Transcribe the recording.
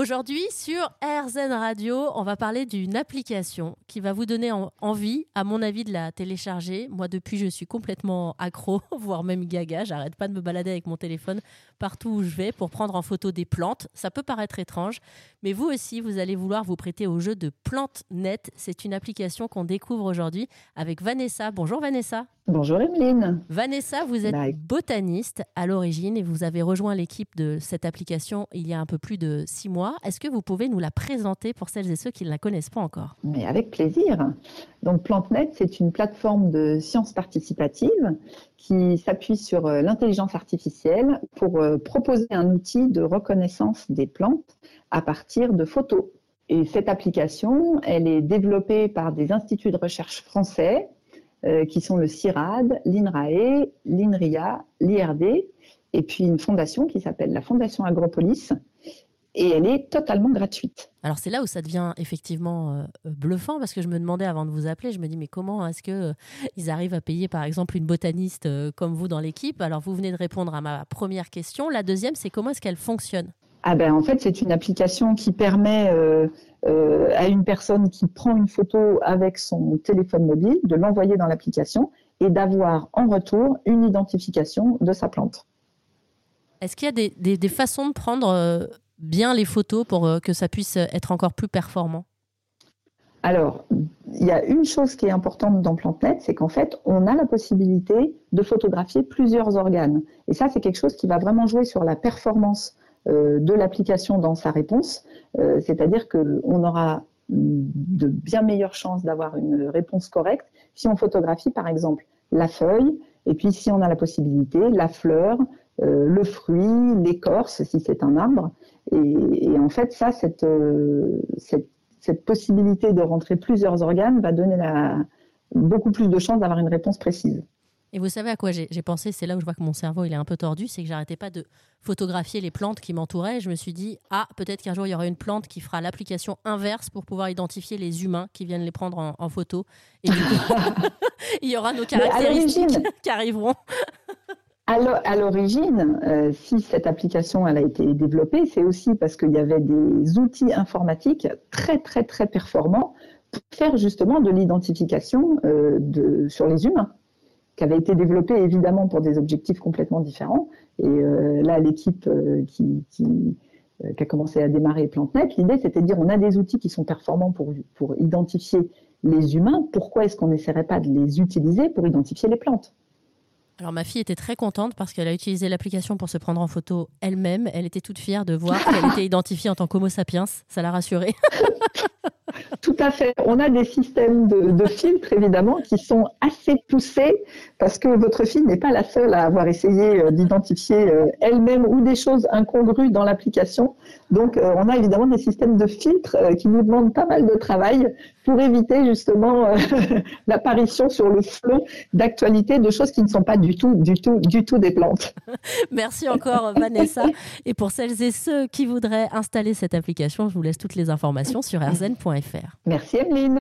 Aujourd'hui, sur RZN Radio, on va parler d'une application qui va vous donner envie, à mon avis, de la télécharger. Moi, depuis, je suis complètement accro, voire même gaga. J'arrête pas de me balader avec mon téléphone partout où je vais pour prendre en photo des plantes. Ça peut paraître étrange, mais vous aussi, vous allez vouloir vous prêter au jeu de PlanteNet. C'est une application qu'on découvre aujourd'hui avec Vanessa. Bonjour Vanessa. Bonjour Emeline. Vanessa, vous êtes bah, botaniste à l'origine et vous avez rejoint l'équipe de cette application il y a un peu plus de six mois. Est-ce que vous pouvez nous la présenter pour celles et ceux qui ne la connaissent pas encore? Mais avec plaisir. Donc PlanteNet, c'est une plateforme de sciences participatives qui s'appuie sur euh, l'intelligence artificielle pour euh, proposer un outil de reconnaissance des plantes à partir de photos. Et cette application, elle est développée par des instituts de recherche français euh, qui sont le CIRAD, l'INRAE, l'INRIA, l'IRD, et puis une fondation qui s'appelle la Fondation Agropolis, et elle est totalement gratuite. Alors c'est là où ça devient effectivement euh, bluffant parce que je me demandais avant de vous appeler, je me dis mais comment est-ce que euh, ils arrivent à payer par exemple une botaniste comme vous dans l'équipe? Alors vous venez de répondre à ma première question. La deuxième c'est comment est-ce qu'elle fonctionne? Ah ben en fait c'est une application qui permet euh, à une personne qui prend une photo avec son téléphone mobile, de l'envoyer dans l'application et d'avoir en retour une identification de sa plante. Est-ce qu'il y a des, des, façons de prendre euh, bien les photos pour euh, que ça puisse être encore plus performant. Alors, il y a une chose qui est importante dans PlanteNet, c'est qu'en fait, on a la possibilité de photographier plusieurs organes. Et ça, c'est quelque chose qui va vraiment jouer sur la performance euh, de l'application dans sa réponse, euh, c'est-à-dire qu'on aura de bien meilleures chances d'avoir une réponse correcte si on photographie par exemple la feuille. Et puis si on a la possibilité la fleur, euh, le fruit, l'écorce si c'est un arbre et, en fait ça cette, cette, possibilité de rentrer plusieurs organes va donner la, beaucoup plus de chances d'avoir une réponse précise. Et vous savez à quoi j'ai pensé C'est là où je vois que mon cerveau il est un peu tordu, c'est que j'arrêtais pas de photographier les plantes qui m'entouraient. Je me suis dit ah peut-être qu'un jour il y aura une plante qui fera l'application inverse pour pouvoir identifier les humains qui viennent les prendre en, photo. Et du coup, il y aura nos caractéristiques qui arriveront. À l'origine, euh, si cette application a été développée, c'est aussi parce qu'il y avait des outils informatiques très très très performants pour faire justement de l'identification euh, sur les humains qui avait été développé évidemment pour des objectifs complètement différents. Et euh, là, l'équipe qui, a commencé à démarrer PlanteNet, l'idée c'était de dire on a des outils qui sont performants pour, pour identifier les humains, pourquoi est-ce qu'on n'essaierait pas de les utiliser pour identifier les plantes? Alors ma fille était très contente parce qu'elle a utilisé l'application pour se prendre en photo elle-même. Elle était toute fière de voir qu'elle était identifiée en tant qu'Homo sapiens. Ça l'a rassurée. Tout à fait. On a des systèmes de, de, filtres, évidemment, qui sont assez poussés parce que votre fille n'est pas la seule à avoir essayé euh, d'identifier euh, elle-même ou des choses incongrues dans l'application. Donc, euh, on a évidemment des systèmes de filtres qui nous demandent pas mal de travail pour éviter justement l'apparition sur le flot d'actualité de choses qui ne sont pas du tout, du tout, du tout des plantes. Merci encore, Vanessa. Et pour celles et ceux qui voudraient installer cette application, je vous laisse toutes les informations sur rzn.fr. Merci Emeline.